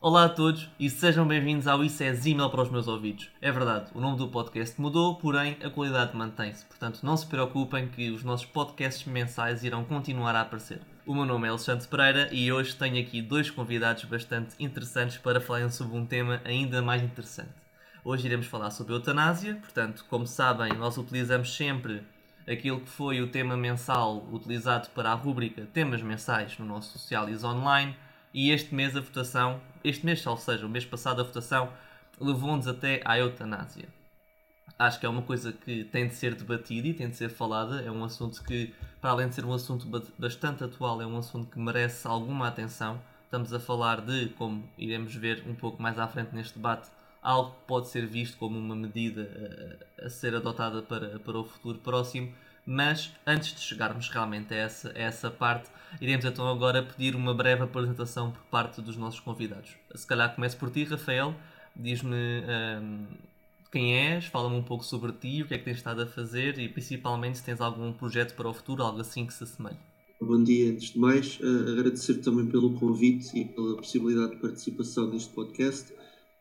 Olá a todos e sejam bem-vindos ao Isso é Zimel para os meus ouvidos. É verdade, o nome do podcast mudou, porém a qualidade mantém-se. Portanto, não se preocupem que os nossos podcasts mensais irão continuar a aparecer. O meu nome é Alexandre Pereira e hoje tenho aqui dois convidados bastante interessantes para falarem sobre um tema ainda mais interessante. Hoje iremos falar sobre eutanásia, portanto, como sabem, nós utilizamos sempre aquilo que foi o tema mensal utilizado para a rúbrica Temas Mensais no nosso Socialis Online e este mês a votação, este mês, ou seja, o mês passado a votação, levou-nos até à eutanásia. Acho que é uma coisa que tem de ser debatida e tem de ser falada. É um assunto que, para além de ser um assunto bastante atual, é um assunto que merece alguma atenção. Estamos a falar de, como iremos ver um pouco mais à frente neste debate, algo que pode ser visto como uma medida a, a ser adotada para, para o futuro próximo. Mas antes de chegarmos realmente a essa, a essa parte, iremos então agora pedir uma breve apresentação por parte dos nossos convidados. Se calhar começo por ti, Rafael. Diz-me um, quem és, fala-me um pouco sobre ti, o que é que tens estado a fazer e principalmente se tens algum projeto para o futuro, algo assim que se assemelhe. Bom dia, antes de mais, uh, agradecer também pelo convite e pela possibilidade de participação neste podcast.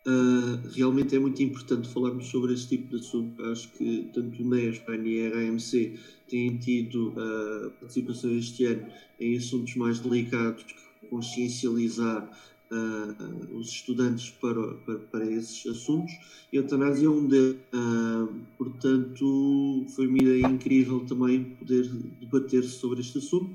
Uh, realmente é muito importante falarmos sobre este tipo de assunto. Acho que tanto o NESPAN e a RAMC têm tido uh, participação este ano em assuntos mais delicados, consciencializar uh, os estudantes para, para, para, esses assuntos. E a eutanásia é um deles. portanto, foi uma ideia incrível também poder debater sobre este assunto.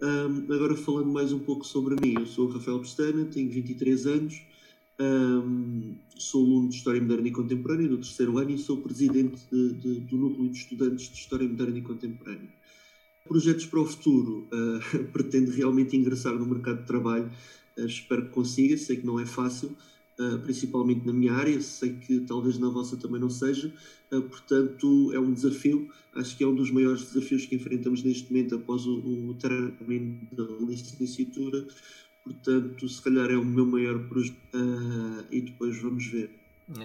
agora, falando mais um pouco sobre mim, eu sou o Rafael Pestana, tenho 23 anos. Um, sou aluno de História Moderna e Contemporânea do terceiro ano e sou presidente de, de, do Núcleo de Estudantes de História Moderna e Contemporânea. Projetos para o futuro. Uh, pretendo realmente ingressar no mercado de trabalho. Uh, espero que consiga. Sei que não é fácil, uh, principalmente na minha área. Sei que talvez na vossa também não seja. portanto, é um desafio. Acho que é um dos maiores desafios que enfrentamos neste momento após o, o término da licenciatura Portanto, se calhar é o meu maior projeto uh, e depois vamos ver.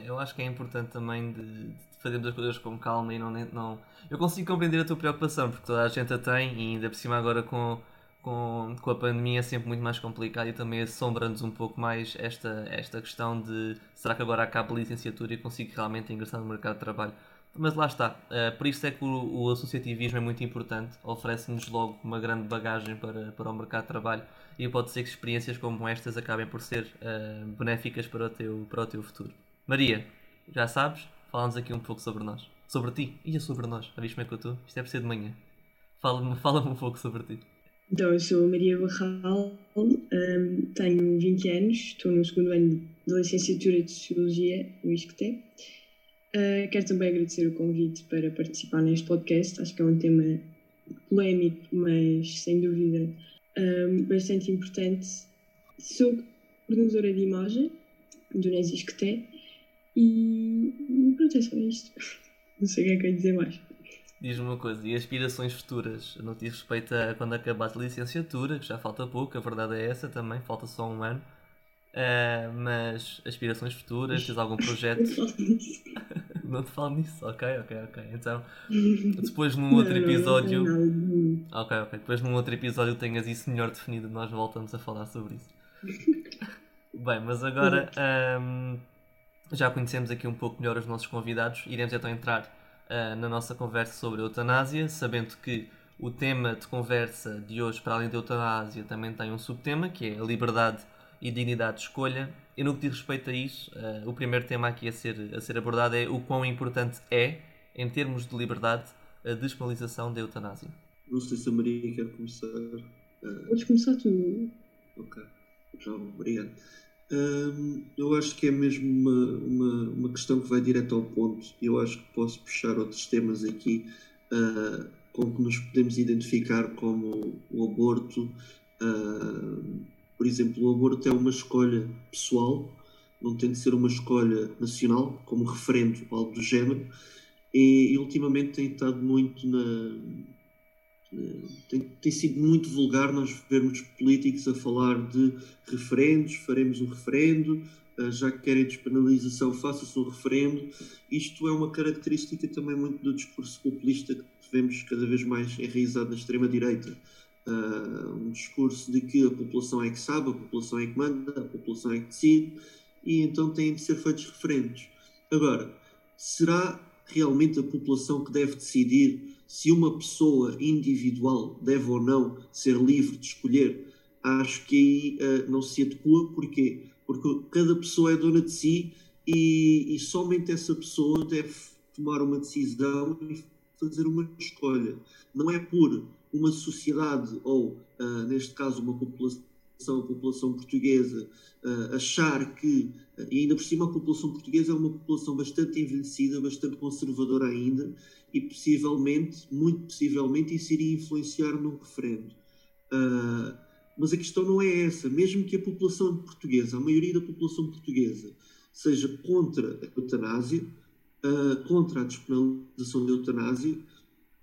Eu acho que é importante também de, de fazermos as coisas com calma e não, não. Eu consigo compreender a tua preocupação, porque toda a gente a tem e ainda por cima agora com, com, com a pandemia é sempre muito mais complicado e também assombra-nos um pouco mais esta, esta questão de será que agora acaba a licenciatura e consigo realmente ingressar no mercado de trabalho? Mas lá está, uh, por isso é que o, o associativismo é muito importante, oferece-nos logo uma grande bagagem para, para o mercado de trabalho e pode ser que experiências como estas acabem por ser uh, benéficas para o, teu, para o teu futuro. Maria, já sabes, fala-nos aqui um pouco sobre nós, sobre ti e sobre nós. Já como é que eu estou? Isto é por ser de manhã. Fala-me fala um pouco sobre ti. Então, eu sou Maria Barral, um, tenho 20 anos, estou no segundo ano de licenciatura de Sociologia no ISCTE. Uh, quero também agradecer o convite para participar neste podcast. Acho que é um tema polémico, mas sem dúvida um, bastante importante. Sou coordenadora de imagem do Nesis que tem e, e pronto, é só isto. Não sei o que é que eu ia dizer mais. Diz-me uma coisa, e aspirações futuras? Que diz respeito a quando acabaste a licenciatura, que já falta pouco, a verdade é essa também, falta só um ano. Uh, mas aspirações futuras, tens algum projeto? Não te falo nisso, ok, ok, ok. Então, depois num outro episódio. Ok, ok. Depois num outro episódio tenhas isso melhor definido, nós voltamos a falar sobre isso. Bem, mas agora um, já conhecemos aqui um pouco melhor os nossos convidados. Iremos então entrar uh, na nossa conversa sobre a eutanásia, sabendo que o tema de conversa de hoje, para além da eutanásia, também tem um subtema que é a liberdade e dignidade de escolha. E no que diz respeito a isso, uh, o primeiro tema aqui a ser, a ser abordado é o quão importante é, em termos de liberdade, a despenalização da eutanásia. Não sei se a Maria quer começar. Uh... Podes começar tu. Ok, então, obrigado. Um, eu acho que é mesmo uma, uma, uma, questão que vai direto ao ponto. Eu acho que posso puxar outros temas aqui uh, com que nos podemos identificar como o aborto, uh, por exemplo, o aborto é uma escolha pessoal, não tem de ser uma escolha nacional, como referendo algo do género, e, e ultimamente tem estado muito na, tem, tem, sido muito vulgar nós vermos políticos a falar de referendos, faremos um referendo, uh, já que querem despenalização, faça-se um referendo. Isto é uma característica também muito do discurso populista que vemos cada vez mais enraizado na extrema-direita. Uh, um discurso de que a população é que sabe, a população é que manda, a população é que decide, e então têm de ser feitos referendos. Agora, será realmente a população que deve decidir se uma pessoa individual deve ou não ser livre de escolher? Acho que aí uh, não se adequa. Porquê? Porque cada pessoa é dona de si e, e somente essa pessoa deve tomar uma decisão e fazer uma escolha. Não é por uma sociedade ou, uh, neste caso, uma população a população portuguesa uh, achar que, uh, e ainda por cima a população portuguesa é uma população bastante envelhecida, bastante conservadora ainda, e possivelmente, muito possivelmente, isso iria influenciar num referendo. Mas a questão não é essa. Mesmo que a população portuguesa, a maioria da população portuguesa, seja contra a eutanásia, contra a despenalização da eutanásia,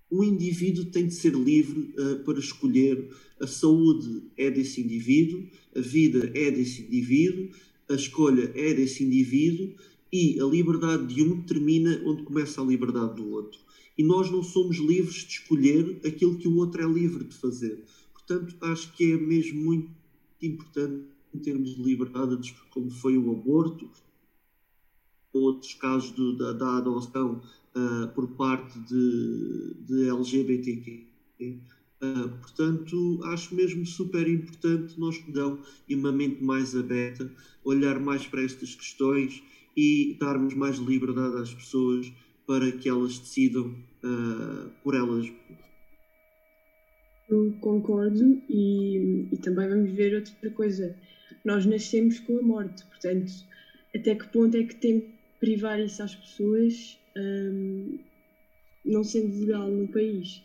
o indivíduo tem de ser livre uh, para escolher. A saúde é desse indivíduo, a vida é desse indivíduo, a escolha é desse indivíduo e a liberdade de um termina onde começa a liberdade do outro. E nós não somos livres de escolher aquilo que o outro é livre de fazer. Portanto, acho que é mesmo muito importante em termos de liberdade, como foi o aborto, outros casos da, da adoção uh, por parte de, de LGBTQ. Uh, ah, portanto, acho mesmo super importante nós dão e uma mente mais aberta, olhar mais para estas questões e darmos mais liberdade às pessoas para que elas decidam uh, por elas. Eu concordo e, e também vamos ver outra coisa. Nós nascemos com a morte, portanto, até que ponto é que tem que privar isso às pessoas um, não sendo legal no país.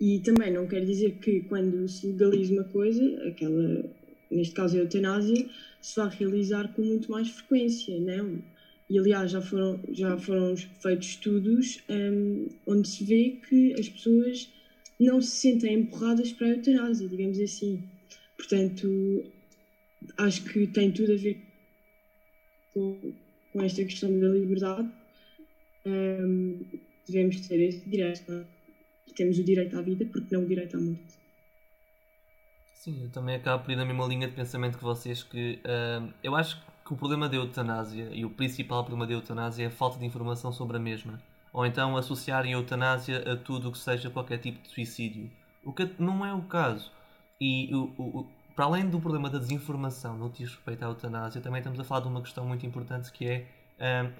E também não quer dizer que quando se legaliza uma coisa, aquela, neste caso a eutanásia, se vá realizar com muito mais frequência, não? E aliás já foram, já foram feitos estudos um, onde se vê que as pessoas não se sentem empurradas para a eutanásia, digamos assim. Portanto, acho que tem tudo a ver com, com esta questão da liberdade um, devemos ter esse direito. É? Temos o direito à vida, porque não o direito à morte. Sim, eu também acabo por ir na mesma linha de pensamento que vocês, que eu acho que o problema da eutanásia e o principal problema da eutanásia é a falta de informação sobre a mesma. Ou então associar a eutanásia a tudo o que seja qualquer tipo de suicídio. O que não é o caso. E o, o, para além do problema da desinformação no que diz respeito à eutanásia, também estamos a falar de uma questão muito importante que é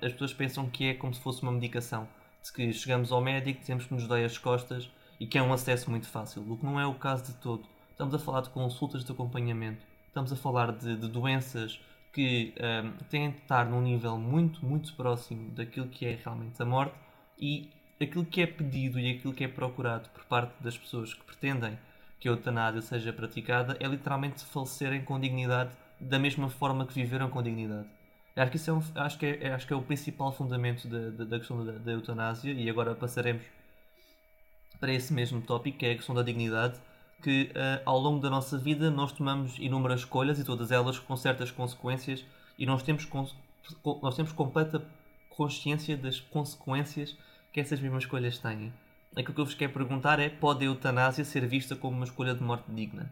as pessoas pensam que é como se fosse uma medicação. De que chegamos ao médico, dizemos que nos dói as costas e que é um acesso muito fácil, o que não é o caso de todo. Estamos a falar de consultas de acompanhamento, estamos a falar de, de doenças que um, têm de estar num nível muito, muito próximo daquilo que é realmente a morte e aquilo que é pedido e aquilo que é procurado por parte das pessoas que pretendem que a eutanásia seja praticada é literalmente falecerem com dignidade da mesma forma que viveram com dignidade. Acho que, isso é, um, acho que, é, acho que é o principal fundamento da, da, da questão da, da, eutanásia e agora passaremos para esse mesmo tópico, que é a questão da dignidade, que uh, ao longo da nossa vida nós tomamos inúmeras escolhas e todas elas com certas consequências e nós temos, nós temos completa consciência das consequências que essas mesmas escolhas têm. Aquilo que eu vos quero perguntar é: pode a eutanásia ser vista como uma escolha de morte digna?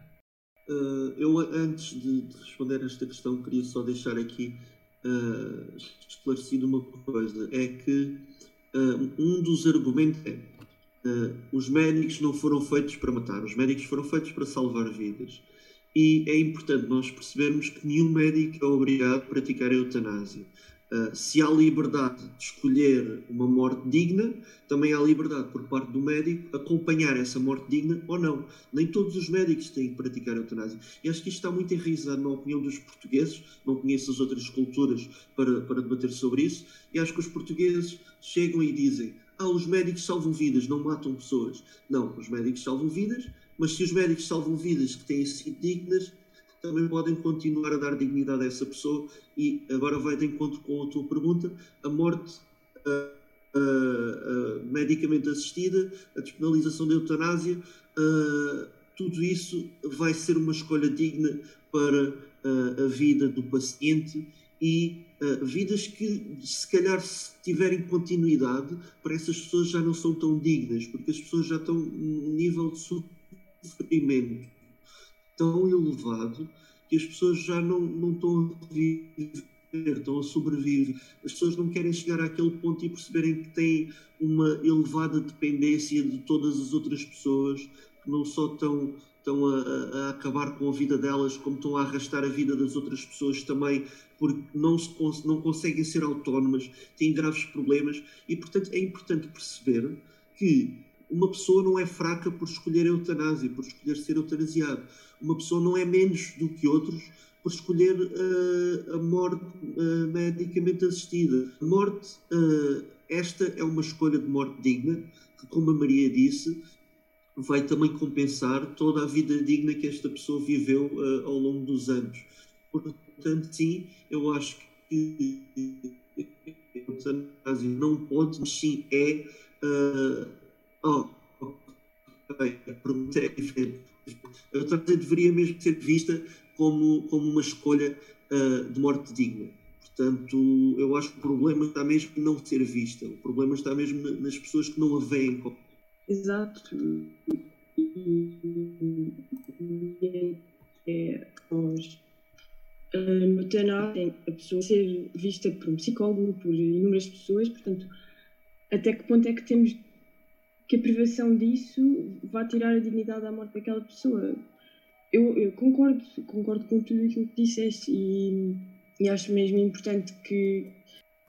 Uh, eu, antes de, de responder a esta questão, queria só deixar aqui uh, esclarecido uma coisa: é que uh, um dos argumentos é uh, os médicos não foram feitos para matar, os médicos foram feitos para salvar vidas. E é importante nós percebermos que nenhum médico é obrigado a praticar a eutanásia. Uh, se há liberdade de escolher uma morte digna, também há liberdade por parte do médico acompanhar essa morte digna ou não. Nem todos os médicos têm que praticar eutanásia. E acho que isto está muito enraizado na opinião dos portugueses. Não conheço as outras culturas para, para debater sobre isso. E acho que os portugueses chegam e dizem: Ah, os médicos salvam vidas, não matam pessoas. Não, os médicos salvam vidas, mas se os médicos salvam vidas que têm sido dignas, também podem continuar a dar dignidade a essa pessoa. E agora vai de encontro com a tua pergunta: a morte uh, uh, uh, medicamente assistida, a despenalização da eutanásia, uh, tudo isso vai ser uma escolha digna para a vida do paciente e vidas que, se calhar, se tiverem continuidade, para essas pessoas já não são tão dignas, porque as pessoas já estão num nível de sofrimento tão elevado que as pessoas já não, não estão a viver estão a sobreviver. As pessoas não querem chegar àquele ponto e perceberem que têm uma elevada dependência de todas as outras pessoas, que não só estão, estão a, a acabar com a vida delas, como estão a arrastar a vida das outras pessoas também, porque não, se, não conseguem ser autónomas, têm graves problemas e, portanto, é importante perceber que uma pessoa não é fraca por escolher a eutanásia, por escolher ser eutanasiado. Uma pessoa não é menos do que outros por escolher uh, a morte uh, medicamente assistida. Morte, uh, esta é uma escolha de morte digna, que, como a Maria disse, vai também compensar toda a vida digna que esta pessoa viveu ao longo dos anos. Portanto, sim, eu acho que a eutanásia não pode, mas sim é. A pergunta é diferente. A eutanásia deveria mesmo ser vista como, como uma escolha uh, de morte digna. Portanto, eu acho que o problema está mesmo em não ser vista. O problema está mesmo nas pessoas que não a veem. Exato. É, nós, uh, a pessoa ser vista por um psicólogo, por inúmeras pessoas, portanto, até que ponto é que temos que a privação disso vai tirar a dignidade à morte daquela pessoa? eu, eu, concordo, concordo com tudo aquilo que disseste e, e acho mesmo importante que,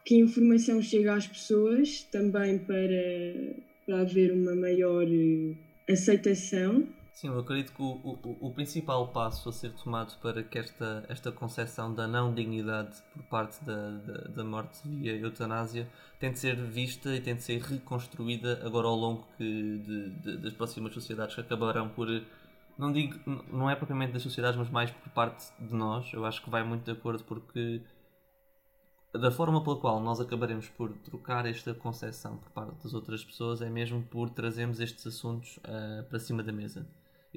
que a informação chegue às pessoas também para, para haver uma maior eh, aceitação. Sim, eu acredito que o, o, o principal passo a ser tomado para que esta, esta concepção da não dignidade por parte da, da, da morte via eutanásia tem de ser vista e tem de ser reconstruída agora ao longo que, de, de, das próximas sociedades que acabarão por não digo, não é propriamente das sociedades, mas mais por parte de nós. Eu acho que vai muito de acordo porque da forma pela qual nós acabaremos por trocar esta concepção por parte das outras pessoas é mesmo por trazermos estes assuntos uh, para cima da mesa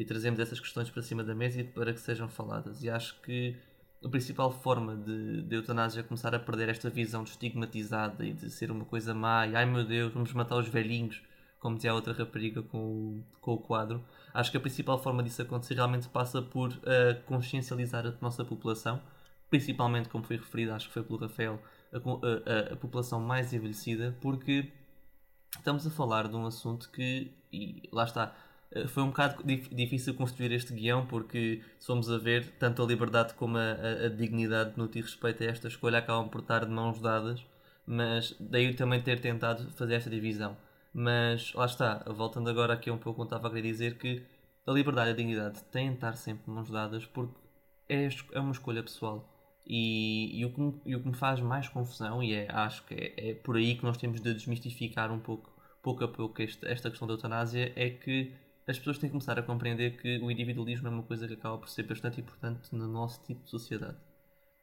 e trazemos essas questões para cima da mesa e para que sejam faladas. E acho que a principal forma de, de eutanásia começar a perder esta visão de estigmatizada e de ser uma coisa má e ai meu Deus, vamos matar os velhinhos, como dizia a outra rapariga com o, com o quadro Acho que a principal forma disso acontecer realmente passa por uh, consciencializar a nossa população, principalmente, como foi referido, acho que foi pelo Rafael, a, a, a, população mais envelhecida, porque estamos a falar de um assunto que, e lá está, foi um bocado difícil construir este guião, porque somos a ver tanto a liberdade como a, a, a dignidade no que respeito a esta escolha acabam por estar de mãos dadas, mas daí também ter tentado fazer esta divisão. Mas lá está, voltando agora aqui um pouco como estava a querer dizer que a liberdade e a dignidade têm de estar sempre mãos dadas porque é, é uma escolha pessoal. E, e, o que me, e o que me faz mais confusão, e é, acho que é, é, por aí que nós temos de desmistificar um pouco, pouco a pouco este, esta questão da eutanásia, é que as pessoas têm que começar a compreender que o individualismo é uma coisa que acaba por ser bastante importante no nosso tipo de sociedade.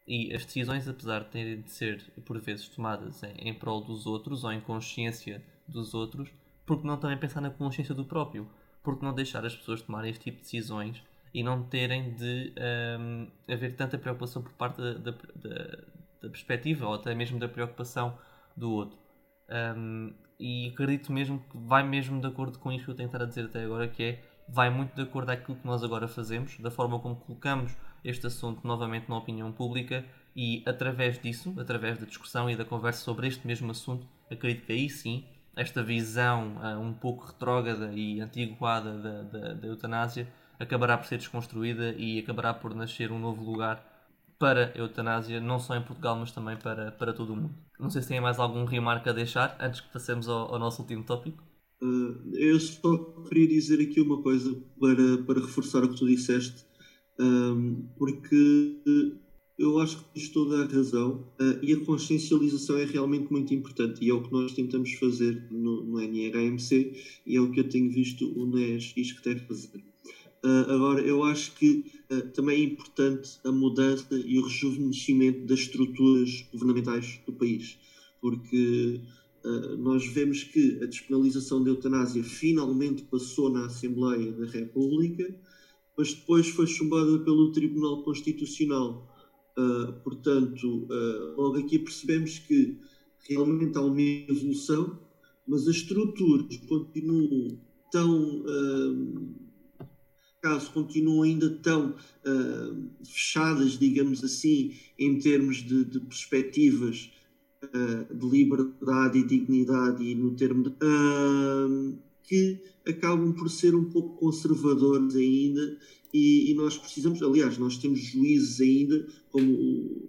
E as decisões, apesar de terem de ser por vezes tomadas em, em prol dos outros ou em consciência dos outros, porque não também pensar na consciência do próprio? Porque não deixar as pessoas tomarem este tipo de decisões e não terem de um, haver tanta preocupação por parte da, da, da, da, perspectiva ou até mesmo da preocupação do outro. Um, e acredito mesmo que vai mesmo de acordo com isto que eu tenho a dizer até agora, que é vai muito de acordo aquilo que nós agora fazemos, da forma como colocamos este assunto novamente na opinião pública e através disso, através da discussão e da conversa sobre este mesmo assunto, acredito que aí sim esta visão uh, um pouco retrógrada e antiguada da, da, da, eutanásia acabará por ser desconstruída e acabará por nascer um novo lugar para a eutanásia, não só em Portugal, mas também para, para todo o mundo. Não sei se tem mais algum remarco a deixar antes que passemos ao, ao nosso último tópico. Uh, eu só queria dizer aqui uma coisa para, para reforçar o que tu disseste, um, porque eu acho que tens toda a razão uh, e a consciencialização é realmente muito importante e é o que nós tentamos fazer no, no NRAMC e é o que eu tenho visto o NES deve fazer. Uh, agora, eu acho que uh, também é importante a mudança e o rejuvenescimento das estruturas governamentais do país, porque Uh, nós vemos que a despenalização da eutanásia finalmente passou na Assembleia da República, mas depois foi chumbada pelo Tribunal Constitucional. Portanto, logo aqui percebemos que realmente há uma evolução, mas as estruturas continuam tão. Caso continuam ainda tão fechadas, digamos assim, em termos de, de perspectivas uh, de liberdade e dignidade e no termo de, uh, que acabam por ser um pouco conservadores ainda e, e, nós precisamos, aliás, nós temos juízes ainda, como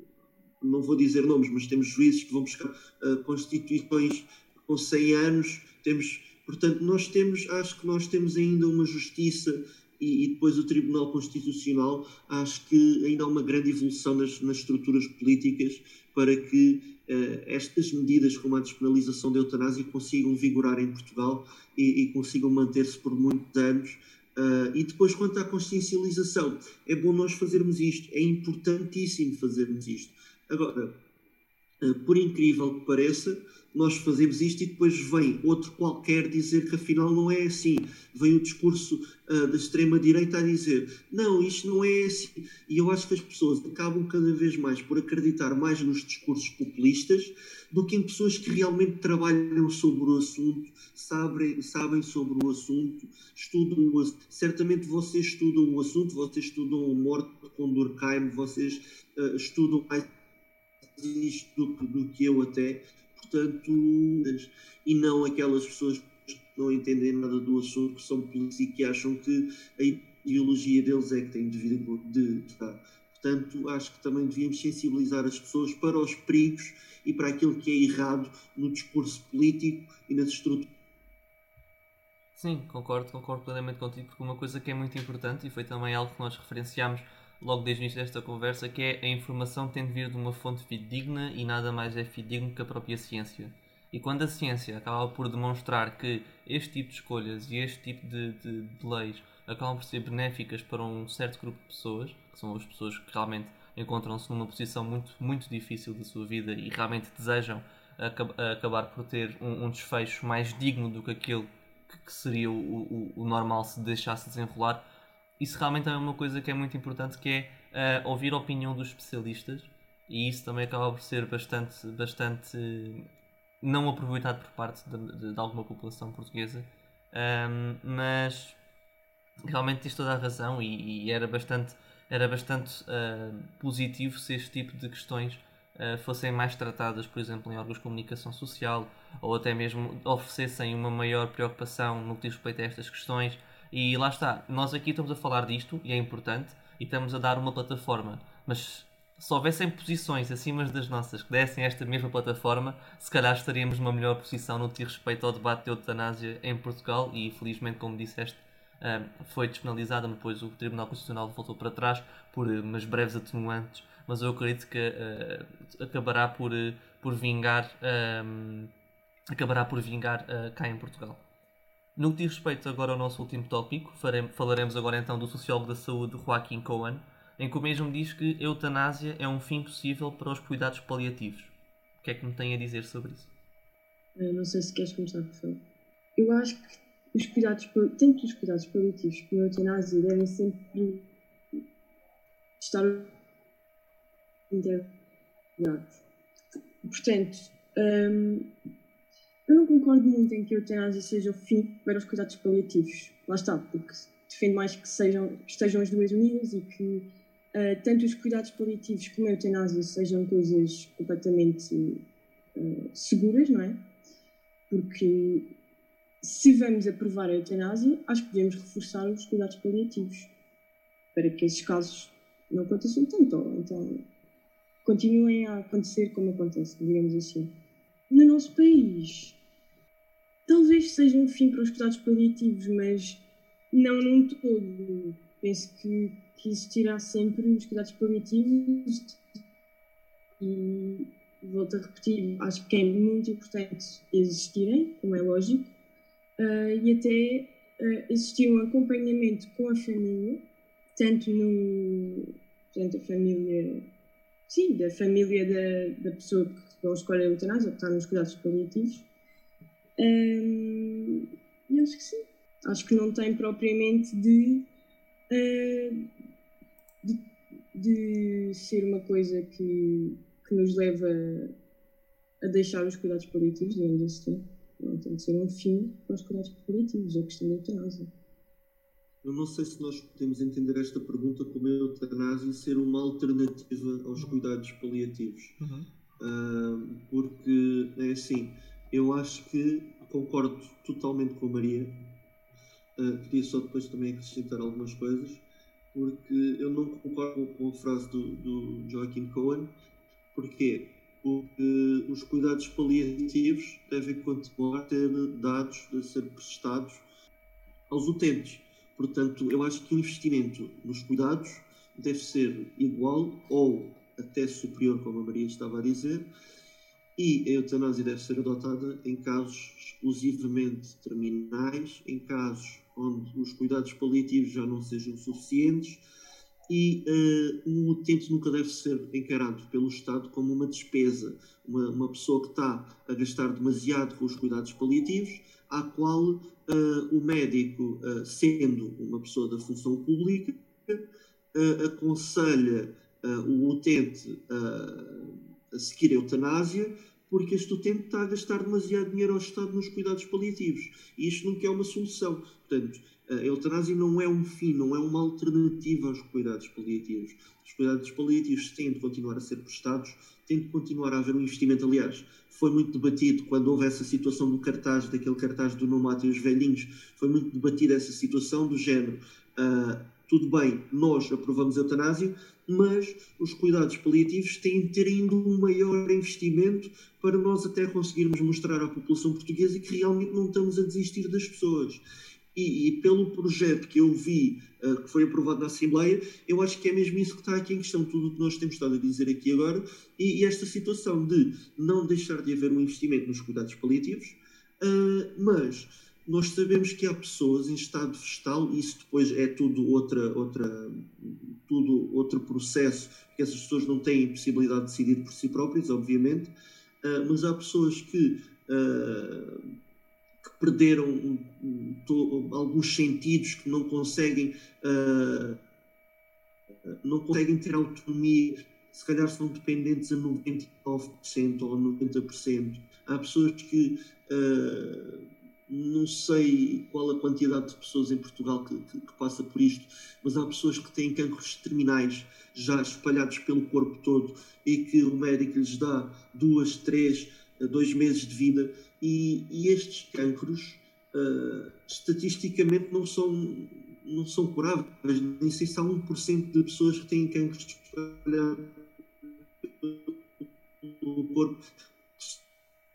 não vou dizer nomes, mas temos juízes que vão buscar uh, constituições com 100 anos, temos, portanto, nós temos, acho que nós temos ainda uma justiça e, e, depois o Tribunal Constitucional, acho que ainda há uma grande evolução nas, nas estruturas políticas para que uh, estas medidas, como a despenalização da eutanásia, consigam vigorar em Portugal e, e consigam manter-se por muitos anos. Uh, e depois, quanto à consciencialização, é bom nós fazermos isto, é importantíssimo fazermos isto. Agora, uh, por incrível que pareça, nós fazemos isto e depois vem outro qualquer dizer que afinal não é assim. Vem o discurso uh, da extrema-direita a dizer não, isto não é assim. E eu acho que as pessoas acabam cada vez mais por acreditar mais nos discursos populistas do que em pessoas que realmente trabalham sobre o assunto, sabem, sabem sobre o assunto, estudam o assunto. Certamente vocês estudam o assunto, vocês estudam a morte com Durkheim, vocês uh, estudam mais isto do, do que eu até portanto, e não aquelas pessoas que não entendem nada do assunto, que são políticos e que acham que a ideologia deles é que tem de vir de estar. Portanto, acho que também devíamos sensibilizar as pessoas para os perigos e para aquilo que é errado no discurso político e nas estruturas. Sim, concordo, concordo plenamente contigo, porque uma coisa que é muito importante e foi também algo que nós referenciámos logo desde o início desta conversa, que é a informação tem de vir de uma fonte fidedigna e nada mais é fidedigno que a própria ciência. E quando a ciência acaba por demonstrar que este tipo de escolhas e este tipo de, de, de leis acabam por ser benéficas para um certo grupo de pessoas, que são as pessoas que realmente encontram-se numa posição muito, muito difícil da sua vida e realmente desejam acabar por ter um, um desfecho mais digno do que aquele que seria o, o, o normal se deixasse desenrolar, isso realmente é uma coisa que é muito importante, que é uh, ouvir a opinião dos especialistas e isso também acaba por ser bastante, bastante não aproveitado por parte de, de, de alguma população portuguesa, um, mas realmente tens toda a razão e, e era bastante, era bastante uh, positivo se este tipo de questões uh, fossem mais tratadas, por exemplo, em órgãos de comunicação social ou até mesmo oferecessem uma maior preocupação no que diz respeito a estas questões e lá está, nós aqui estamos a falar disto e é importante e estamos a dar uma plataforma, mas se houvessem posições acima das nossas que dessem esta mesma plataforma, se calhar estaríamos numa melhor posição no que diz respeito ao debate de eutanásia em Portugal. E felizmente, como disseste, foi despenalizada, depois o Tribunal Constitucional voltou para trás por umas breves atenuantes, mas eu acredito que uh, acabará por, uh, por vingar um, acabará por vingar uh, cá em Portugal. No que diz respeito agora ao nosso último tópico, falaremos agora então do sociólogo da saúde Joaquim Cohen, em que o mesmo diz que a eutanásia é um fim possível para os cuidados paliativos. O que é que me tem a dizer sobre isso? Eu não sei se queres começar, por favor. Eu acho que os cuidados, tanto os cuidados paliativos como a eutanásia devem sempre estar integrados. Portanto, hum, eu não concordo muito em que a eutanásia seja o fim para os cuidados paliativos. Lá está, porque defendo mais que, sejam, estejam as duas unidas e que uh, tanto os cuidados paliativos como a eutanásia sejam coisas completamente uh, seguras, não é? Porque se vamos aprovar a eutanásia, acho que devemos reforçar os cuidados paliativos para que esses casos não aconteçam tanto, ou então continuem a acontecer como acontece, digamos assim. No nosso país, talvez seja um fim para os cuidados paliativos, mas não num todo. Penso que, que existirá sempre os cuidados paliativos e volto a repetir, acho que é muito importante existirem, como é lógico, uh, e até uh, existir um acompanhamento com a família, tanto no tanto a família sim, da família da, da pessoa que não escolhe a eutanásia ou que está nos cuidados paliativos, Um, e acho que sim. Acho que não tem propriamente de, uh, de, de, ser uma coisa que, que nos leva a deixar os cuidados paliativos, digamos assim. Não tem de ser um fim para os cuidados paliativos, a questão da eutanásia. Eu não sei se nós podemos entender esta pergunta como a eutanásia ser uma alternativa aos cuidados paliativos. Uhum. Uh, porque é assim, eu acho que concordo totalmente com a Maria. Uh, queria só depois também acrescentar algumas coisas, porque eu não concordo com a frase do, do Joaquim Cohen. Porquê? Porque os cuidados paliativos devem continuar a ter dados a ser prestados aos utentes. Portanto, eu acho que o investimento nos cuidados deve ser igual ou até superior, como a Maria estava a dizer, e a eutanásia deve ser adotada em casos exclusivamente terminais, em casos onde os cuidados paliativos já não sejam suficientes e uh, um utente nunca deve ser encarado pelo Estado como uma despesa, uma, uma pessoa que está a gastar demasiado com os cuidados paliativos, à qual uh, o médico, uh, sendo uma pessoa da função pública, aconselha o utente a seguir a eutanásia porque este utente está a gastar demasiado dinheiro ao Estado nos cuidados paliativos. E isto nunca é uma solução. Portanto, a eutanásia não é um fim, não é uma alternativa aos cuidados paliativos. Os cuidados paliativos têm de continuar a ser prestados, tem de continuar a haver um investimento. Aliás, foi muito debatido quando houve essa situação do cartaz, daquele cartaz do Não Matem os Velhinhos, foi muito debatida essa situação do género. Uh, tudo bem, nós aprovamos a eutanásia, mas os cuidados paliativos têm de ter ainda um maior investimento para nós até conseguirmos mostrar à população portuguesa que realmente não estamos a desistir das pessoas. E, e pelo projeto que eu vi, uh, que foi aprovado na Assembleia, eu acho que é mesmo isso que está aqui em questão, tudo o que nós temos estado a dizer aqui agora, e, e esta situação de não deixar de haver um investimento nos cuidados paliativos, uh, mas nós sabemos que há pessoas em estado vegetal, e isso depois é tudo outra, outra, tudo outro processo, que essas pessoas não têm possibilidade de decidir por si próprias, obviamente, uh, mas há pessoas que, uh, que perderam um, to, alguns sentidos, que não conseguem, uh, não conseguem ter autonomia, se calhar são dependentes a 99% ou a 90%. Há pessoas que não sei qual a quantidade de pessoas em Portugal que, que, que, passa por isto, mas há pessoas que têm cancros terminais já espalhados pelo corpo todo e que o médico lhes dá duas, três, dois meses de vida. E, e estes cancros uh, estatisticamente não são, não são curáveis, nem sei se há 1% de pessoas que têm cancros espalhados pelo corpo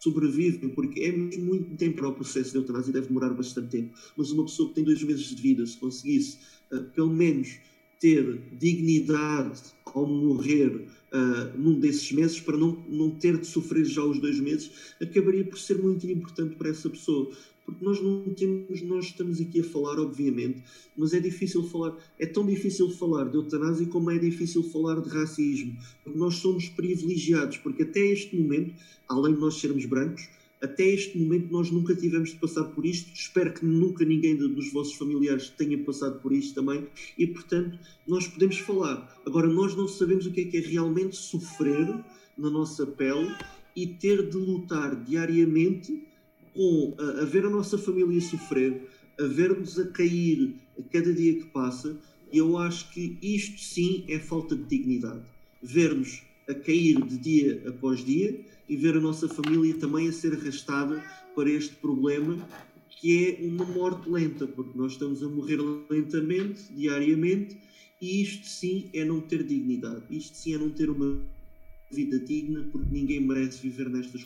sobrevivem, porque é muito tempo para o processo de eutanásia, deve demorar bastante tempo. Mas uma pessoa que tem dois meses de vida, se conseguisse uh, pelo menos ter dignidade ao morrer uh, num desses meses, para não, não ter de sofrer já os dois meses, acabaria por ser muito importante para essa pessoa porque nós não temos, nós estamos aqui a falar, obviamente, mas é difícil falar, é tão difícil falar de eutanásia como é difícil falar de racismo, porque nós somos privilegiados, porque até este momento, além de nós sermos brancos, até este momento nós nunca tivemos de passar por isto, espero que nunca ninguém dos vossos familiares tenha passado por isto também, e portanto nós podemos falar. Agora, nós não sabemos o que é que é realmente sofrer na nossa pele e ter de lutar diariamente com a, a ver a nossa família sofrer, a ver-nos a cair a cada dia que passa, eu acho que isto sim é falta de dignidade. Ver-nos a cair de dia após dia e ver a nossa família também a ser arrastada para este problema que é uma morte lenta, porque nós estamos a morrer lentamente, diariamente, e isto sim é não ter dignidade. Isto sim é não ter uma vida digna, porque ninguém merece viver nestas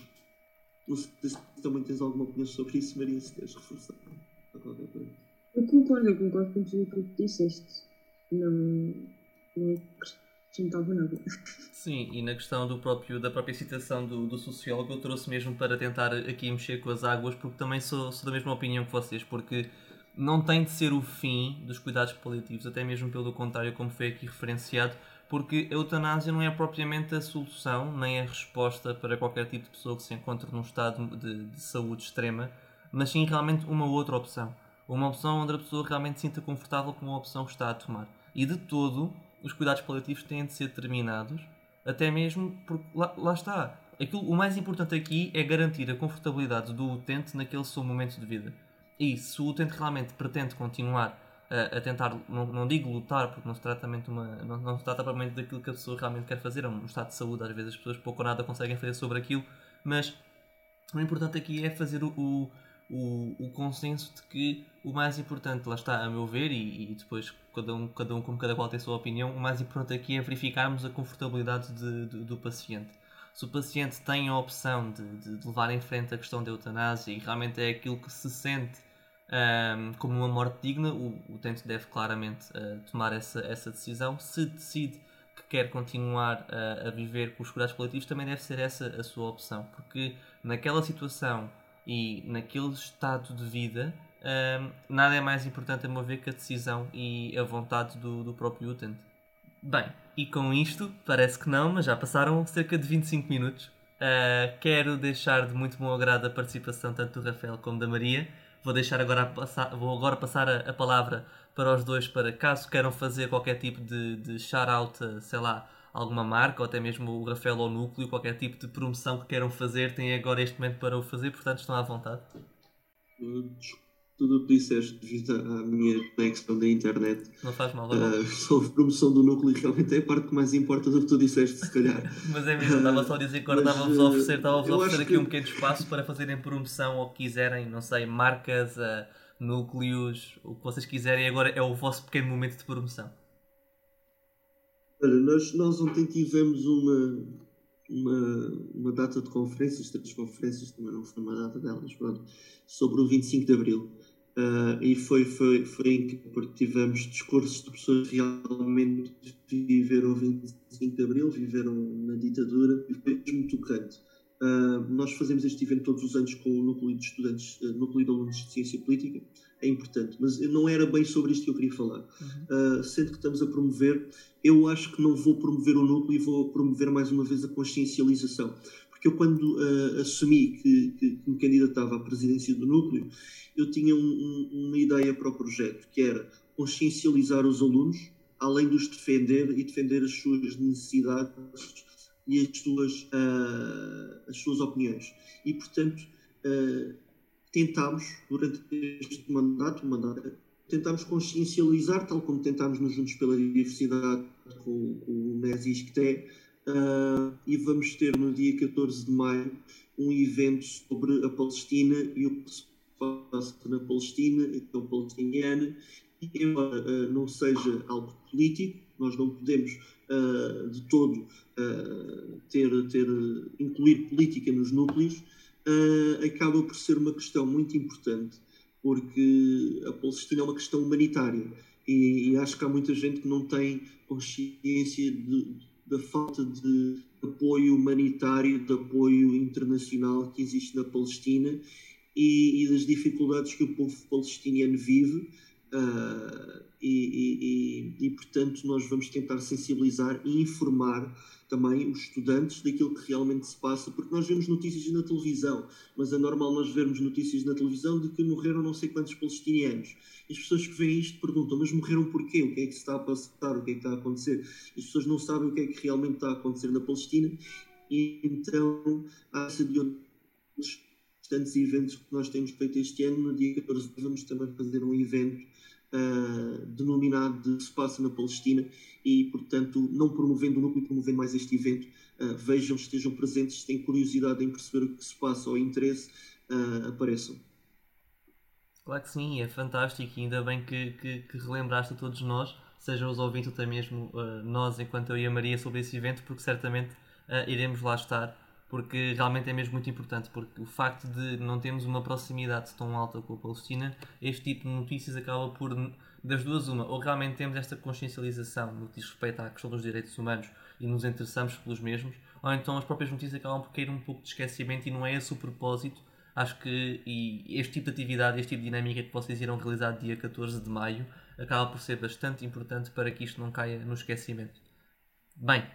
não sei se também tens alguma opinião sobre isso, Maria, se queres reforçar Eu concordo, eu concordo com tudo o que disseste. Não, não acrescentava nada. Sim, e na questão do próprio, da própria citação do, do sociólogo, eu trouxe mesmo para tentar aqui mexer com as águas, porque também sou, sou da mesma opinião que vocês, porque não tem de ser o fim dos cuidados paliativos, até mesmo pelo contrário, como foi aqui referenciado, porque a eutanásia não é propriamente a solução nem a resposta para qualquer tipo de pessoa que se encontre num estado de, de saúde extrema. mas sim realmente uma outra opção. Uma opção onde a pessoa realmente se sinta confortável com a opção que está a tomar. E de todo, os cuidados paliativos têm de ser terminados, até mesmo porque lá, lá está. Aquilo, o mais importante aqui é garantir a confortabilidade do utente naquele seu momento de vida. E se o utente realmente pretende continuar a, a tentar, não, não, digo lutar, porque não se trata de uma, não, não se trata propriamente daquilo que a pessoa realmente quer fazer, é um estado de saúde, às vezes as pessoas pouco ou nada conseguem fazer sobre aquilo, mas o importante aqui é fazer o, o, o, o consenso de que o mais importante, lá está, a meu ver, e, e, depois cada um, cada um, como cada qual tem a sua opinião, o mais importante aqui é verificarmos a confortabilidade de, de, do paciente. Se o paciente tem a opção de, de, levar em frente a questão da eutanásia e realmente é aquilo que se sente um, como uma morte digna, o utente deve claramente uh, tomar essa, essa decisão. Se decide que quer continuar uh, a viver com os cuidados coletivos, também deve ser essa a sua opção, porque naquela situação e naquele estado de vida, um, nada é mais importante a meu ver que a decisão e a vontade do, do próprio utente. Bem, e com isto, parece que não, mas já passaram cerca de 25 minutos. Uh, quero deixar de muito bom agrado a participação tanto do Rafael como da Maria. Vou deixar agora passar, vou agora passar a, a, palavra para os dois para caso queiram fazer qualquer tipo de, de shout-out, sei lá, alguma marca ou até mesmo o Rafael ou Núcleo, qualquer tipo de promoção que queiram fazer, têm agora este momento para o fazer, portanto estão à vontade. Tudo o que disseste devido à minha conexão da internet. Não faz mal, uh, Sobre promoção do núcleo, realmente é a parte que mais importa do que tu disseste, se calhar. Mas é mesmo, estava só a dizer que agora estava-vos a oferecer, estava-vos a oferecer aqui que... um pequeno espaço para fazerem promoção ou que quiserem, não sei, marcas, uh, núcleos, o que vocês quiserem, agora é o vosso pequeno momento de promoção. Olha, nós, nós ontem tivemos uma, uma, uma data de conferências, três conferências, também não foi uma data delas, pronto, sobre o 25 de Abril. Uh, e foi, foi, foi em que tivemos discursos de pessoas que realmente viveram o 25 de Abril, viveram na ditadura, e foi muito tocante. Uh, nós fazemos este evento todos os anos com o núcleo de estudantes, uh, núcleo de alunos de ciência política, é importante, mas não era bem sobre isto que eu queria falar. Uhum. Uh, sendo que estamos a promover, eu acho que não vou promover o núcleo e vou promover mais uma vez a consciencialização. Porque eu, quando uh, assumi que, que, que, me candidatava à presidência do núcleo, eu tinha um, um, uma ideia para o projeto, que era consciencializar os alunos, além de os defender e defender as suas necessidades e as suas, uh, as suas opiniões. E, portanto, tentámos, durante este mandato, mandato tentámos consciencializar, tal como tentámos nos Juntos pela Diversidade com, com o NES uh, e vamos ter no dia 14 de maio um evento sobre a Palestina e o que se passa na Palestina, a questão palestiniana, e embora uh, não seja algo político, nós não podemos uh, de todo ter, ter, incluir política nos núcleos, uh, acaba por ser uma questão muito importante, porque a Palestina é uma questão humanitária e, e acho que há muita gente que não tem consciência de, da falta de apoio humanitário, de apoio internacional que existe na Palestina e, e das dificuldades que o povo palestiniano vive. Uh, e, e, e, portanto, nós vamos tentar sensibilizar e informar também os estudantes daquilo que realmente se passa, porque nós vemos notícias na televisão, mas é normal nós vermos notícias na televisão de que morreram não sei quantos palestinianos. E as pessoas que veem isto perguntam, mas morreram porquê? O que é que se está a passar? O que é que está a acontecer? As pessoas não sabem o que é que realmente está a acontecer na Palestina, e então há de outros tantos eventos que nós temos feito este ano. No dia 14 vamos também fazer um evento uh, denominado de Se Passa na Palestina e, portanto, não promovendo o núcleo, promovendo mais este evento, uh, vejam, estejam presentes, se têm curiosidade em perceber o que se passa ou interesse, uh, apareçam. Claro que sim, é fantástico e ainda bem que, que, que relembraste a todos nós, sejam os ouvintes ou até mesmo nós, enquanto eu e a Maria, sobre esse evento, porque certamente iremos lá estar porque realmente é mesmo muito importante, porque o facto de não termos uma proximidade tão alta com a Palestina, este tipo de notícias acaba por, das duas uma, ou realmente temos esta consciencialização no que diz respeito à questão dos direitos humanos e nos interessamos pelos mesmos, ou então as próprias notícias acabam por cair um pouco de esquecimento e não é esse o propósito. Acho que este tipo de atividade, este tipo de dinâmica que vocês irão realizar dia 14 de maio, acaba por ser bastante importante para que isto não caia no esquecimento. Bem,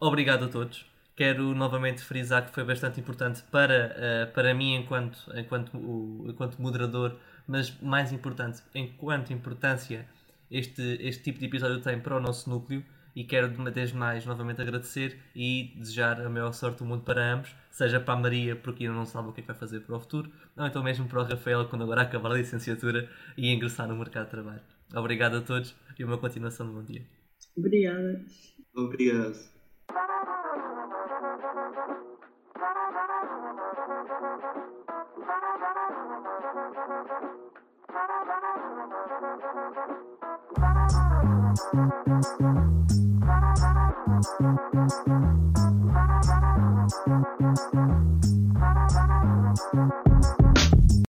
obrigado a todos Quero novamente frisar que foi bastante importante para, uh, para mim enquanto, enquanto, o, enquanto moderador, mas mais importante, enquanto importância este, este tipo de episódio tem para o nosso núcleo e quero de uma vez mais novamente agradecer e desejar a maior sorte do mundo para ambos, seja para a Maria, porque ainda não sabe o que é que vai fazer para o futuro, ou então mesmo para o Rafael, quando agora acabar a licenciatura e ingressar no mercado de trabalho. Obrigado a todos e uma continuação de bom dia. Obrigada. Obrigado.